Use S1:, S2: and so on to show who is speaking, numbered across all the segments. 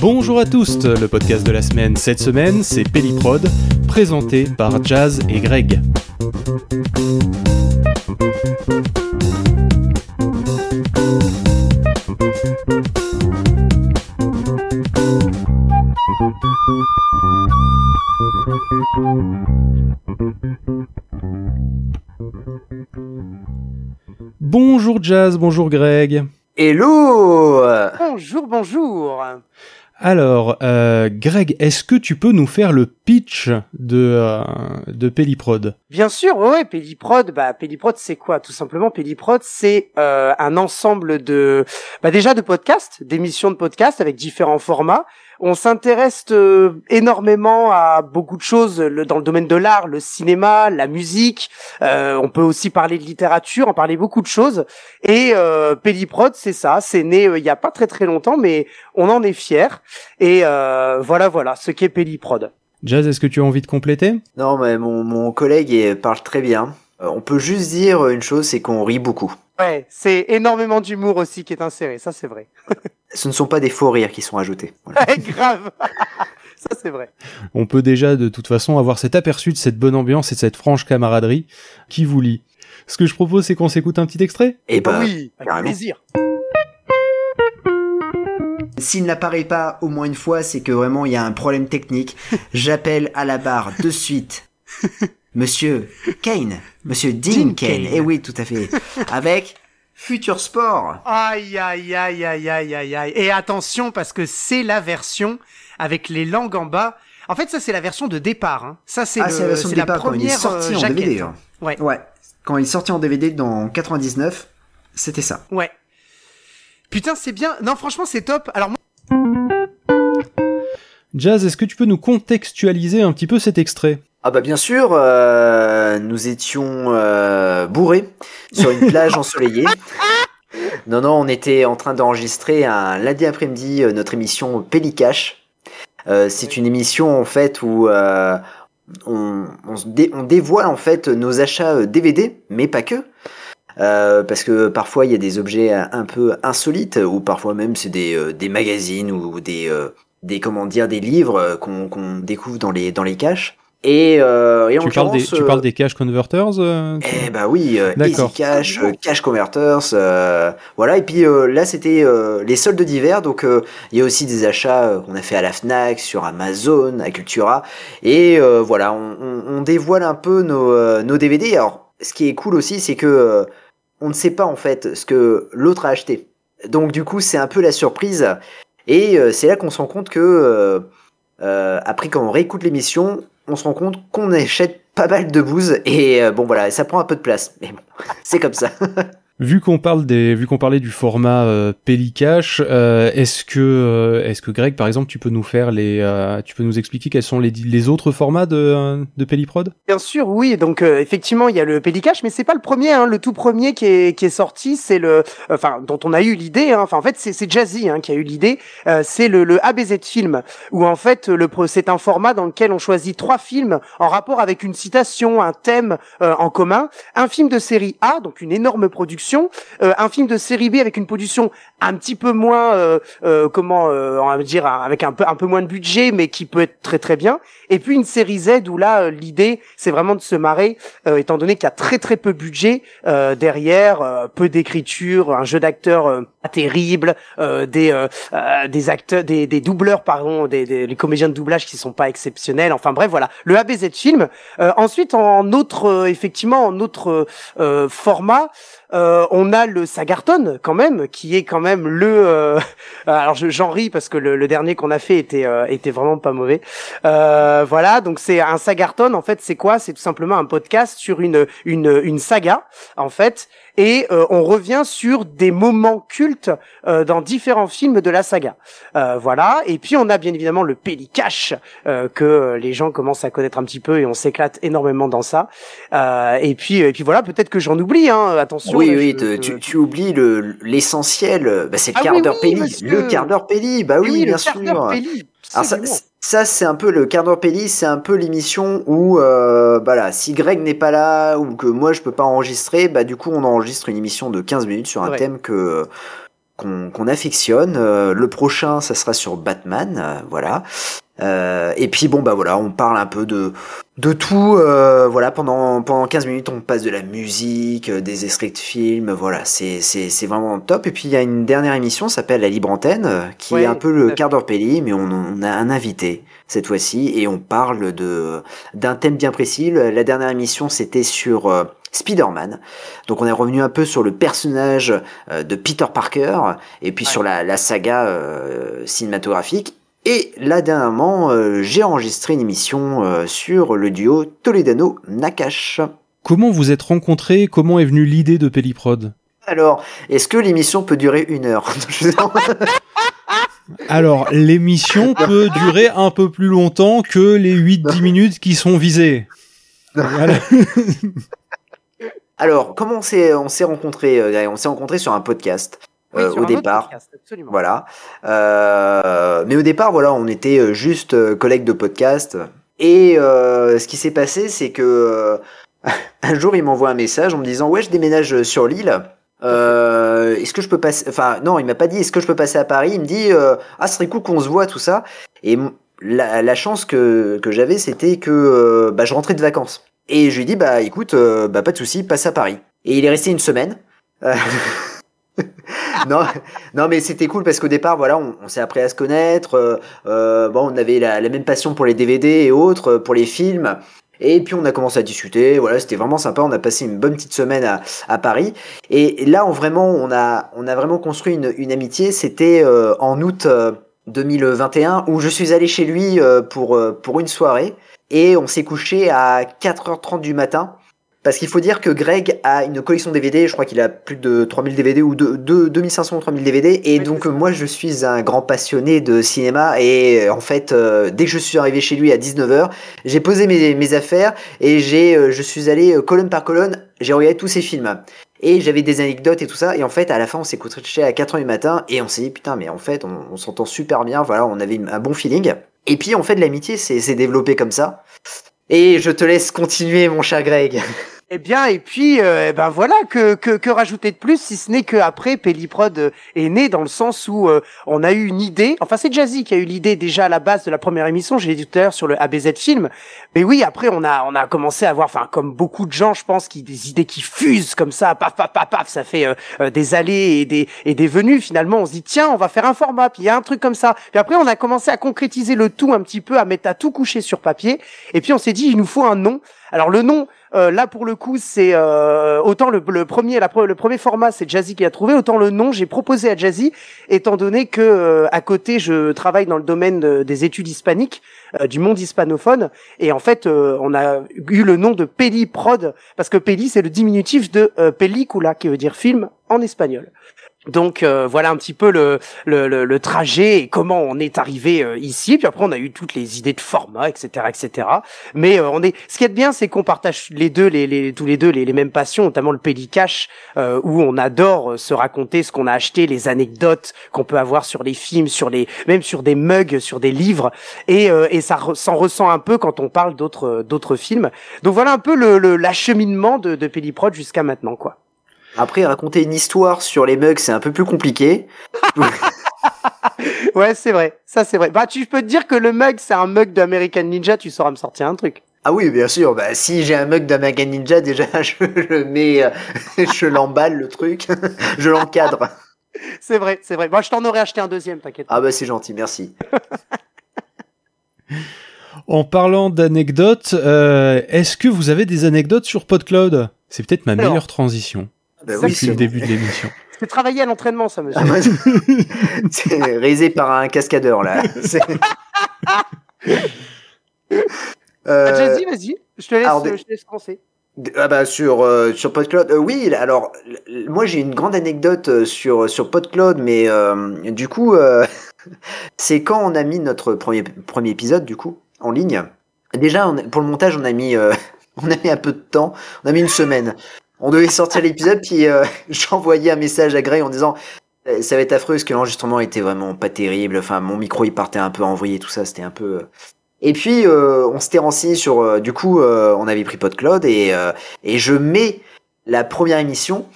S1: Bonjour à tous, le podcast de la semaine. Cette semaine, c'est Pelliprod, présenté par Jazz et Greg. Bonjour Jazz, bonjour Greg.
S2: Hello
S3: Bonjour, bonjour
S1: Alors, euh, Greg, est-ce que tu peux nous faire le pitch de, euh, de Pelliprod
S3: Bien sûr, ouais, Pelliprod, bah Pelliprod c'est quoi? Tout simplement, Pelliprod c'est euh, un ensemble de, bah déjà de podcasts, d'émissions de podcasts avec différents formats. On s'intéresse euh, énormément à beaucoup de choses le, dans le domaine de l'art, le cinéma, la musique. Euh, on peut aussi parler de littérature, en parler beaucoup de choses. Et euh, Pelliprod, c'est ça. C'est né euh, il y a pas très très longtemps, mais on en est fier. Et euh, voilà, voilà, ce qu'est Pelliprod.
S1: Jazz, est-ce que tu as envie de compléter?
S2: Non, mais mon, mon collègue est- parle très bien. Euh, On peut juste dire une chose, c'est qu'on rit beaucoup.
S3: Ouais, c'est énormément d'humour aussi qui est inséré, ça c'est vrai.
S2: Ce ne sont pas des faux rires qui sont ajoutés. Voilà.
S3: Ouais, grave. ça c'est vrai.
S1: On peut déjà de toute façon avoir cet aperçu de cette bonne ambiance et de cette franche camaraderie qui vous lie. Ce que je propose, c'est qu'on s'écoute un petit extrait?
S2: Et bah,
S3: oui, avec plaisir.
S4: S'il n'apparaît pas au moins une fois, c'est que vraiment il y a un problème technique. J'appelle à la barre de suite Monsieur Kane, Monsieur Dean,
S3: Dean
S4: Kane.
S3: Kane.
S4: Eh oui, tout à fait. Avec Future Sport.
S3: Aïe aïe aïe aïe aïe aïe aïe. Et attention parce que c'est la version avec les langues en bas. En fait, ça c'est la version de départ. Hein. Ça c'est
S4: Ah, la version de départ quand il est
S3: première
S4: sorti
S3: euh,
S4: en. DVD. hein.
S3: Ouais.
S4: Ouais. Quand il est sorti en DVD dans 99, c'était ça.
S3: Ouais. Putain, c'est bien. Non, franchement, c'est top. Alors moi,
S1: Jazz, est-ce que tu peux nous contextualiser un petit peu cet extrait?
S2: Ah bah bien sûr, euh, nous étions euh, bourrés sur une plage ensoleillée. Non, non, on était en train d'enregistrer un lundi après-midi euh, notre émission Pellicash. Euh, c'est une émission en fait où euh, on, on, se dé- on dévoile en fait nos achats DVD, mais pas que. Euh, parce que parfois il y a des objets un peu insolites ou parfois même c'est des, euh, des magazines ou des, euh, des comment dire des livres qu'on qu'on découvre dans les dans les caches. Et, euh, et en
S1: tu parles, des, tu
S2: euh,
S1: parles des cash converters euh,
S2: eh bah oui, euh,
S1: D'accord.
S2: Easy Cash, Cash Converters, euh, voilà. Et puis euh, là, c'était euh, les soldes d'hiver, donc euh, il y a aussi des achats qu'on a fait à la Fnac, sur Amazon, à Cultura, et euh, voilà, on, on- on dévoile un peu nos, euh, nos DVD. Alors, ce qui est cool aussi, c'est que euh, on ne sait pas en fait ce que l'autre a acheté. Donc du coup, c'est un peu la surprise, et euh, c'est là qu'on se rend compte que euh, euh, après, quand on réécoute l'émission, on se rend compte qu'on achète pas mal de bouse et euh, bon voilà, ça prend un peu de place. Mais bon, c'est comme ça.
S1: Vu qu'on parle des, vu qu'on parlait du format euh, Pellicash, euh, est-ce que, euh, est-ce que Greg, par exemple, tu peux nous faire les, euh, tu peux nous expliquer quels sont les, les autres formats de, euh, de Pelliprod
S3: bien sûr, oui. Donc euh, effectivement, il y a le Pellicash, mais c'est pas le premier. Hein. Le tout premier qui est qui est sorti, c'est le, enfin dont on a eu l'idée. Hein. Enfin en fait, c'est c'est Jazzy hein, qui a eu l'idée. C'est le le ABZ film où en fait le c'est un format dans lequel on choisit trois films en rapport avec une citation, un thème en commun, un film de série A, donc une énorme production, euh, un film de série B avec une production un petit peu moins, euh, euh, comment euh, on va dire, avec un peu un peu moins de budget, mais qui peut être très très bien. Et puis une série Z où là euh, l'idée c'est vraiment de se marrer, euh, étant donné qu'il y a très très peu de budget derrière, peu d'écriture, un jeu d'acteurs pas terrible, des des acteurs, des, des doubleurs pardon, des, des les comédiens de doublage qui sont pas exceptionnels. Enfin bref voilà, le ABZ film. Ensuite en autre effectivement en autre format. Euh, on a le Sagarton quand même, qui est quand même le. euh, alors je- j'en ris parce que le, le dernier qu'on a fait était euh, était vraiment pas mauvais. Euh, voilà, donc c'est un Sagarton. En fait, c'est quoi? C'est tout simplement un podcast sur une une une saga en fait, et euh, on revient sur des moments cultes euh, dans différents films de la saga. Euh, voilà, et puis on a bien évidemment le Pellicash euh, que les gens commencent à connaître un petit peu et on s'éclate énormément dans ça. Euh, et puis et puis voilà, peut-être que j'en oublie. Hein, attention.
S2: oui,
S3: là,
S2: oui,
S3: je-
S2: te-
S3: je-
S2: tu, tu oublies le l'essentiel. Bah, c'est le
S3: Ah
S2: quart
S3: oui,
S2: d'heure
S3: oui,
S2: Pelli.
S3: monsieur.
S2: Le quart d'heure Pelli, bah oui, bien sûr.
S3: Pelli,
S2: ça. Ça, c'est un peu le quart d'heure Pelli, c'est un peu l'émission où, euh, bah si Greg n'est pas là ou que moi je peux pas enregistrer, bah du coup on enregistre une émission de 15 minutes sur un thème que qu'on affectionne. Euh, le prochain, ça sera sur Batman, euh, voilà. Euh, et puis bon bah voilà, on parle un peu de de tout. Euh, voilà, pendant pendant 15 minutes, on passe de la musique, euh, des extraits de films. Voilà, c'est c'est c'est vraiment top. Et puis il y a une dernière émission, s'appelle La Libre Antenne, qui est un peu le quart d'heure Pelli, mais on, on, a un invité cette fois-ci et on parle de d'un thème bien précis. La dernière émission, c'était sur Spider-Man. Donc on est revenu un peu sur le personnage de Peter Parker et puis sur la, la saga cinématographique et là, dernièrement, euh, j'ai enregistré une émission euh, sur le duo Toledano-Nakash.
S1: Comment vous êtes rencontrés? Comment est venue l'idée de Pelliprod
S2: Alors, est-ce que l'émission peut durer une heure?
S1: Alors, l'émission peut durer un peu plus longtemps que les 8-10 minutes qui sont visées.
S2: Alors, comment on s'est, on s'est rencontrés euh, On s'est rencontrés sur un podcast. Euh, au départ. voilà. Euh, mais au départ, voilà, on était euh, juste collègues de podcast. Et ce qui s'est passé, c'est que un jour, il m'envoie un message en me disant ouais, je déménage sur l'île. est-ce que je peux passer Enfin, non, il m'a pas dit est-ce que je peux passer à Paris? Il me dit ah, ce serait cool qu'on se voit tout ça. Et la, la chance que, que j'avais, c'était que bah, je rentrais de vacances. Et je lui dis bah écoute, bah pas de souci, passe à Paris. Et il est resté une semaine. non, non, mais c'était cool parce qu'au départ, voilà, on, s'est appris à se connaître. Euh, euh, bon, on avait la, même passion pour les DVD et autres, euh, pour les films. Et puis on a commencé à discuter. Voilà, c'était vraiment sympa. On a passé une bonne petite semaine à, Paris. Et là, on vraiment, on a, on a vraiment construit une, amitié. C'était en août 2021 où je suis allé chez lui pour pour une soirée et on s'est couché à 4h30 du matin. Parce qu'il faut dire que Greg a une collection DVD, je crois qu'il a plus de 3000 DVD ou de, 2500 ou 3000 DVD, et donc moi je suis un grand passionné de cinéma, et euh, en fait, euh, dès que je suis arrivé chez lui à 19h, j'ai posé mes, mes, affaires, et j'ai, euh, je suis allé colonne par colonne, j'ai regardé tous ces films. Et j'avais des anecdotes et tout ça, et en fait, à la fin, on s'est couché à 4h du matin, et on s'est dit, putain, mais en fait, on, on s'entend super bien, voilà, on avait un bon feeling. Et puis, en fait, l'amitié s'est développée comme ça. Et je te laisse continuer, mon cher Greg.
S3: Eh bien, et puis, euh, eh ben voilà, que, que, que rajouter de plus, si ce n'est qu'après, Pelliprod euh, est né dans le sens où euh, on a eu une idée. Enfin, c'est Jazzy qui a eu l'idée déjà à la base de la première émission. Je l'ai dit tout à l'heure sur le ABZ film. Mais oui, après, on a on a commencé à avoir, enfin, comme beaucoup de gens, je pense, qui des idées qui fusent comme ça, paf, paf, paf, paf. Ça fait des allées et des et des venues. Finalement, on se dit tiens, on va faire un format. Puis il y a un truc comme ça. Puis après, on a commencé à concrétiser le tout un petit peu, à mettre à tout coucher sur papier. Et puis on s'est dit, il nous faut un nom. Alors le nom, euh, là pour le coup, c'est euh, autant le, premier, le premier format, c'est Jazzy qui a trouvé, autant le nom, j'ai proposé à Jazzy, étant donné que euh, à côté, je travaille dans le domaine des études hispaniques, du monde hispanophone, et en fait, on a eu le nom de Peli Prod parce que Peli c'est le diminutif de pellicula, qui veut dire film en espagnol. Donc euh, voilà un petit peu le, le, le, trajet et comment on est arrivé euh, ici. Puis après on a eu toutes les idées de format, etc., etc. Mais euh, on est. Ce qui est bien, c'est qu'on partage les deux, les, les, tous les deux les, les mêmes passions, notamment le pédicache, où on adore se raconter ce qu'on a acheté, les anecdotes qu'on peut avoir sur les films, sur les même sur des mugs, sur des livres, et, et ça s'en ressent un peu quand on parle d'autres d'autres films. Donc voilà un peu le l'acheminement de, de jusqu'à maintenant, quoi.
S2: Après, raconter une histoire sur les mugs, c'est un peu plus compliqué.
S3: ouais, c'est vrai. Ça, c'est vrai. Bah, tu peux te dire que le mug, c'est un mug d'American Ninja, tu sauras me sortir un truc.
S2: Ah oui, bien sûr. Bah, si j'ai un mug d'American Ninja, déjà, je le mets, euh, je l'emballe, le truc. je l'encadre.
S3: C'est vrai, c'est vrai. Moi, je t'en aurais acheté un deuxième, t'inquiète.
S2: Ah bah, c'est gentil, merci.
S1: En parlant d'anecdotes, euh, est-ce que vous avez des anecdotes sur PodCloud? C'est peut-être ma meilleure transition.
S2: Bah oui,
S1: c'est le début de l'émission.
S3: C'est travailler à l'entraînement, ça, monsieur.
S2: c'est réalisé par un cascadeur, là.
S3: euh... Vas-y, vas-y. Je te laisse, alors, je te laisse commencer.
S2: Ah bah sur euh, sur PodCloud euh, oui alors moi j'ai une grande anecdote euh, sur sur PodCloud mais euh, du coup c'est quand on a mis notre premier premier épisode du coup en ligne déjà on, pour le montage on a mis on a mis un peu de temps on a mis une semaine on devait sortir l'épisode, puis euh, j'envoyais un message à Greg en disant Euh, Ça va être affreux parce que l'enregistrement était vraiment pas terrible. Enfin, mon micro il partait un peu en vrille et tout ça, c'était un peu. euh. Et puis euh, on s'était renseigné sur. euh, du coup, euh, on avait pris PodCloud et euh, et je mets la première émission.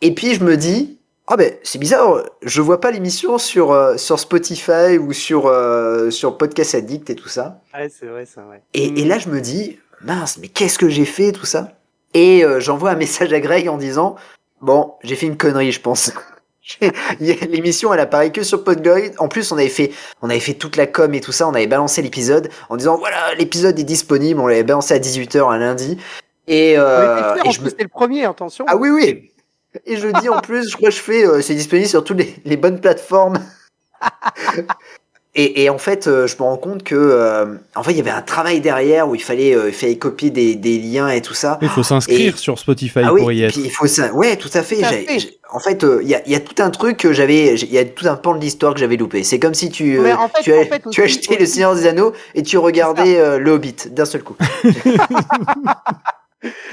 S2: Et puis je me dis, ah ben c'est bizarre, je vois pas l'émission sur euh, sur Spotify ou sur euh, sur Podcast Addict et tout ça.
S3: Ouais, c'est vrai, c'est vrai.
S2: Et, et là, je me dis, mince, mais qu'est-ce que j'ai fait, tout ça? Et euh, j'envoie un message à Greg en disant, bon, j'ai fait une connerie, je pense. L'émission, elle apparaît que sur Podgoid. En plus, on avait fait, on avait fait toute la com et tout ça. On avait balancé l'épisode en disant, voilà, l'épisode est disponible. On l'avait balancé à 18h un lundi. Et, euh, et je me...
S3: c'était le premier, attention.
S2: Ah oui, oui. Et je dis en plus, je crois que je fais, euh, c'est disponible sur toutes les, les bonnes plateformes. Et, et en fait, euh, je me rends compte que, euh, en fait, il y avait un travail derrière où il fallait, euh, il fallait copier des, des liens et tout ça.
S1: Il faut s'inscrire
S2: Et-
S1: sur Spotify
S2: ah
S1: pour
S2: oui,
S1: y être.
S2: il faut. Ouais, tout à fait.
S3: Tout à fait.
S2: En fait, euh, il y, a, il y a tout un truc que j'avais, il y a tout un pan de l'histoire que j'avais loupé. C'est comme si tu, euh,
S3: Mais en fait-
S2: tu, as,
S3: en fait
S2: tu as
S3: aussi-
S2: acheté Le Seigneur des Anneaux et tu regardais euh, Le Hobbit d'un seul coup.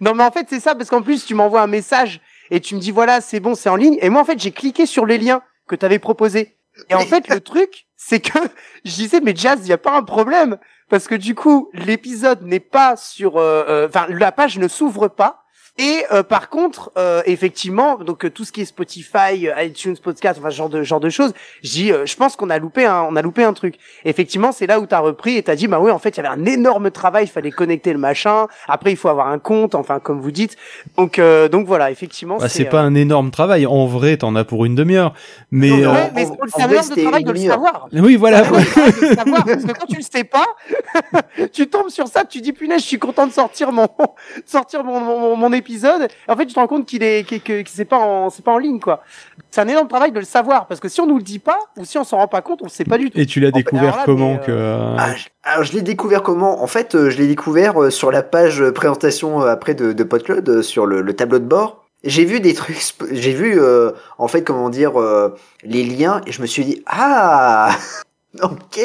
S3: Non, mais en fait, c'est ça, parce qu'en plus, tu m'envoies un message et tu me dis, voilà, c'est bon, c'est en ligne. Et moi, en fait, j'ai cliqué sur les liens que tu avais proposés. Et en fait, le truc, c'est que je disais, mais Jazz, il n'y a pas un problème. Parce que du coup, l'épisode n'est pas sur... euh, euh, Enfin, la page ne s'ouvre pas. Et euh, par contre, euh, effectivement, donc euh, tout ce qui est Spotify, euh, iTunes Podcast, enfin ce genre de genre de choses, je dis, euh, je pense qu'on a loupé un, on a loupé un truc. Effectivement, c'est là où t'as repris et t'as dit, bah oui, en fait, il y avait un énorme travail, il fallait connecter le machin. Après, il faut avoir un compte, enfin comme vous dites. Donc euh, donc voilà, effectivement,
S1: Bah, c'est
S3: euh,
S1: pas un énorme travail. En vrai, t'en as pour une demi-heure. Mais euh,
S3: Ouais, mais c'est un énorme travail de le savoir.
S1: oui, voilà.
S3: Ah ouais, de savoir, parce que quand tu le sais pas, tu tombes sur ça, tu dis punaise, je suis content de sortir mon de sortir mon, mon, mon épisode. En fait, tu te rends compte qu'il est que, que, que c'est pas en c'est pas en ligne quoi. C'est un énorme travail de le savoir parce que si on nous le dit pas ou si on s'en rend pas compte, on sait pas du tout.
S1: Et tu l'as découvert
S3: là,
S1: comment
S3: mais,
S1: que euh,
S2: Ah, je- alors je l'ai découvert comment? En fait, euh, je l'ai découvert euh, sur la page euh, présentation euh, après de, de PodCloud euh, sur le, le tableau de bord. J'ai vu des trucs, j'ai vu euh, en fait comment dire euh, les liens et je me suis dit ah ok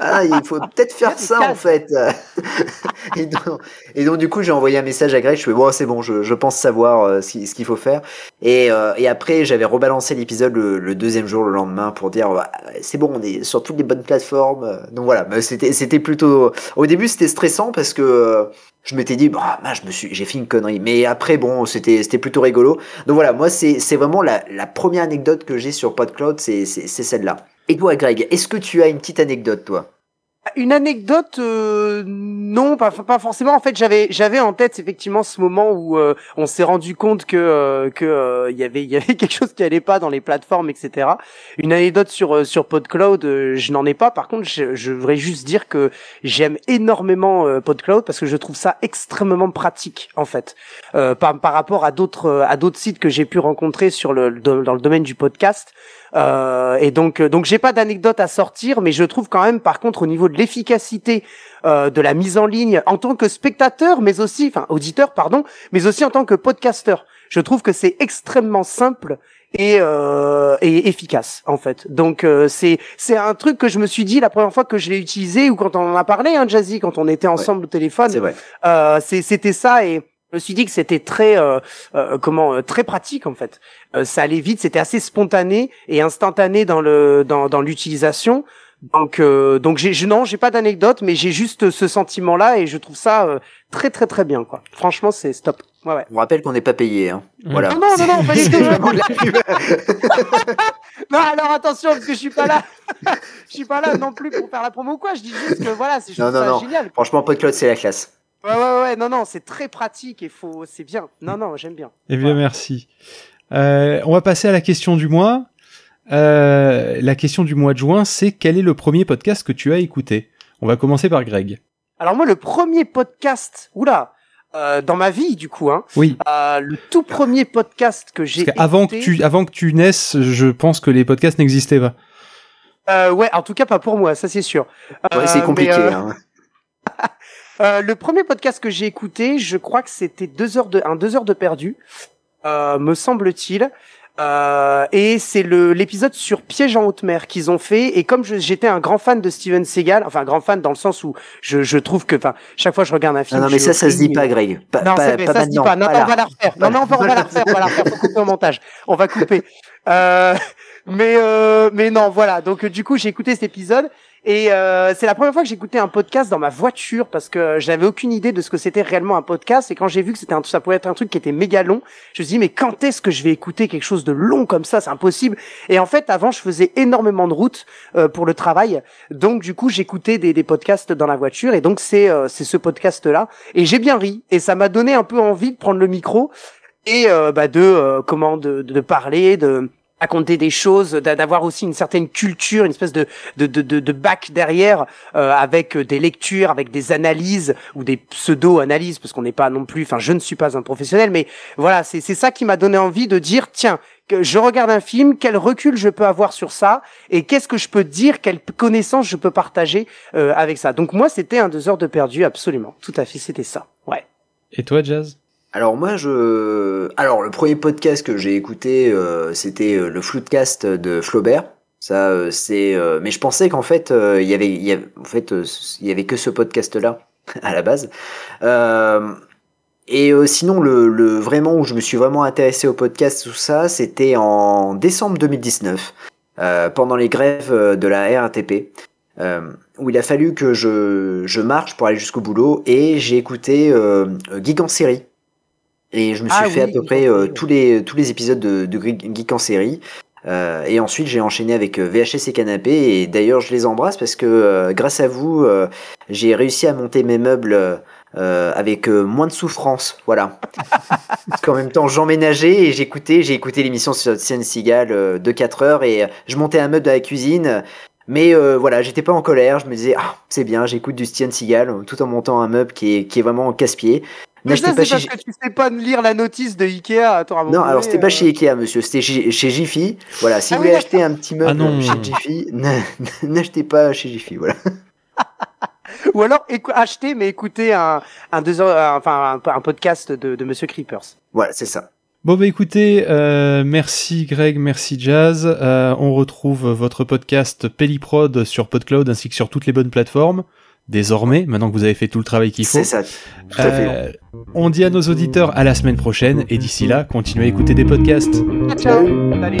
S2: ah, il faut peut-être faire ça en fait. et, donc, et donc, du coup j'ai envoyé un message à Greg. Je fais bon c'est bon je, je pense savoir euh, ce qui- ce qu'il faut faire. Et, euh, et après j'avais rebalancé l'épisode le, le deuxième jour le lendemain pour dire bah, c'est bon on est sur toutes les bonnes plateformes. Donc voilà mais c'était c'était plutôt au début c'était stressant parce que euh, je m'étais dit bah mince, je me suis j'ai fait une connerie mais après bon c'était c'était plutôt rigolo donc voilà moi c'est c'est vraiment la, la première anecdote que j'ai sur PodCloud c'est c'est celle-là et toi Greg est-ce que tu as une petite anecdote toi?
S3: Une anecdote, euh, non, pas, forcément. En fait, j'avais j'avais en tête effectivement ce moment où euh, on s'est rendu compte que euh, que euh, il y avait il y avait quelque chose qui allait pas dans les plateformes, etc. Une anecdote sur euh, sur PodCloud, euh, je n'en ai pas. Par contre, je, je voudrais juste dire que j'aime énormément PodCloud parce que je trouve ça extrêmement pratique en fait par par rapport à d'autres à d'autres sites que j'ai pu rencontrer sur le dans le domaine du podcast. Et donc, donc j'ai pas d'anecdote à sortir, mais je trouve quand même, par contre, au niveau l'efficacité euh, de la mise en ligne, en tant que spectateur, mais aussi, enfin auditeur, pardon, mais aussi en tant que podcasteur, je trouve que c'est extrêmement simple et, euh, et efficace en fait. Donc euh, c'est c'est un truc que je me suis dit la première fois que je l'ai utilisé ou quand on en a parlé, hein, Jazzy, quand on était ensemble au téléphone.
S2: c'est
S3: Euh, c'est- c'était ça et je me suis dit que c'était très euh, euh, comment euh, très pratique en fait. Euh, ça allait vite, c'était assez spontané et instantané dans le dans, dans l'utilisation. Donc euh, donc j'ai je- non j'ai pas d'anecdote mais j'ai juste ce sentiment là et je trouve ça euh, très très très bien quoi. Franchement c'est stop. Ouais ouais.
S2: on rappelle qu'on n'est pas payé hein.
S1: Mm.
S2: voilà
S3: Non non non, non pas du tout. Non alors attention parce que je suis pas là. je suis pas là non plus pour faire la promo ou quoi. Je dis juste que voilà c'est je
S2: Non, non,
S3: ça
S2: non.
S3: génial.
S2: franchement PodCloud c'est la classe
S3: Ouais ouais ouais non non c'est très pratique et faut c'est bien. Non non j'aime bien.
S1: Eh bien,
S3: Voilà.
S1: merci. Euh, on va passer à la question du mois. Euh, la question du mois de juin, c'est quel est le premier podcast que tu as écouté? On va commencer par Greg.
S3: Alors moi, le premier podcast, oula, euh, dans ma vie du coup, hein,
S1: Oui.
S3: euh, le tout premier podcast que j'ai
S1: Parce qu'avant que tu, avant que tu naisses, je pense que les podcasts n'existaient pas.
S3: euh, ouais, en tout cas pas pour moi, ça c'est sûr.
S2: ouais, c'est
S3: Euh,
S2: compliqué
S3: mais, euh,
S2: hein.
S3: euh, le premier podcast que j'ai écouté, je crois que c'était deux heures de un deux heures de perdu, euh, me semble-t-il. Euh, et c'est le l'épisode sur Piège en haute mer qu'ils ont fait et comme j'étais un grand fan de Steven Seagal enfin grand fan dans le sens où je, je trouve que enfin chaque fois que je regarde un film
S2: non non mais ça ça se dit pas Greg pas,
S3: non,
S2: pas, pas
S3: ça se dit pas. Non, non,
S2: là.
S3: on va la refaire. Non, non, on va, on va la refaire, on va la refaire. Faut couper au montage. On va couper. Euh, mais euh, mais non, voilà. Donc du coup, j'ai écouté cet épisode et euh, c'est la première fois que j'écoutais un podcast dans ma voiture parce que j'avais aucune idée de ce que c'était réellement un podcast. Et quand j'ai vu que c'était un, ça pouvait être un truc qui était méga long, je me suis dit mais quand est-ce que je vais écouter quelque chose de long comme ça? C'est impossible. Et en fait, avant, je faisais énormément de routes euh, pour le travail, donc du coup, j'écoutais des, podcasts dans la voiture. Et donc c'est euh, c'est ce podcast là. Et j'ai bien ri et ça m'a donné un peu envie de prendre le micro et euh, bah, de comment de, de parler de raconter des choses, d'avoir aussi une certaine culture, une espèce de de de, de bac derrière euh, avec des lectures, avec des analyses ou des pseudo-analyses parce qu'on n'est pas non plus, enfin je ne suis pas un professionnel, mais voilà c'est c'est ça qui m'a donné envie de dire tiens je regarde un film, quel recul je peux avoir sur ça et qu'est-ce que je peux dire, quelle connaissance je peux partager euh, avec ça. Donc moi c'était un deux heures de perdu absolument, tout à fait c'était ça, ouais.
S1: Et toi Jazz?
S2: Alors moi je alors le premier podcast que j'ai écouté euh, c'était euh, le Floodcast de Flaubert. Ça euh, c'est mais je pensais qu'en fait il y avait il y avait en fait il y avait que ce podcast là à la base. et sinon le, le vraiment où je me suis vraiment intéressé au podcast tout ça, c'était en décembre 2019 pendant les grèves de la RATP. où il a fallu que je, je marche pour aller jusqu'au boulot et j'ai écouté euh, Geek en série et je me suis ah fait à peu près euh, tous les tous les épisodes de, de Geek en série. Euh, et ensuite, j'ai enchaîné avec euh, VHS et Canapé. Et d'ailleurs, je les embrasse parce que euh, grâce à vous, j'ai réussi à monter mes meubles avec moins de souffrance. Voilà. parce qu'en même temps, j'emménageais et j'écoutais. J'ai écouté l'émission sur Sienne Seagal de 4 heures et je montais un meuble dans la cuisine. Mais voilà, j'étais pas en colère. Je me disais, ah, c'est bien, j'écoute du Steven Seagal tout en montant un meuble qui est, qui est vraiment casse-pied.
S3: Mais ça, c'est parce que tu sais pas lire la notice de Ikea. Attends,
S2: non, alors c'était pas euh. chez Ikea, monsieur. C'était chez, Jiffy. Voilà, si ah vous voulez acheter un petit meuble ah chez Jiffy, n'achetez pas chez Jiffy. Voilà.
S3: Ou alors achetez, mais écoutez un, un, deux heures, enfin, un, podcast de, de Monsieur Creepers.
S2: Voilà, c'est ça.
S1: Bon bah écoutez, euh, merci Greg, merci Jazz. Euh, on retrouve votre podcast Pelliprod sur PodCloud ainsi que sur toutes les bonnes plateformes désormais, maintenant que vous avez fait tout le travail qu'il faut.
S2: C'est ça. Tout à fait. Euh,
S1: on dit à nos auditeurs à la semaine prochaine et d'ici là, continuez à écouter des podcasts.
S3: Ciao. Salut.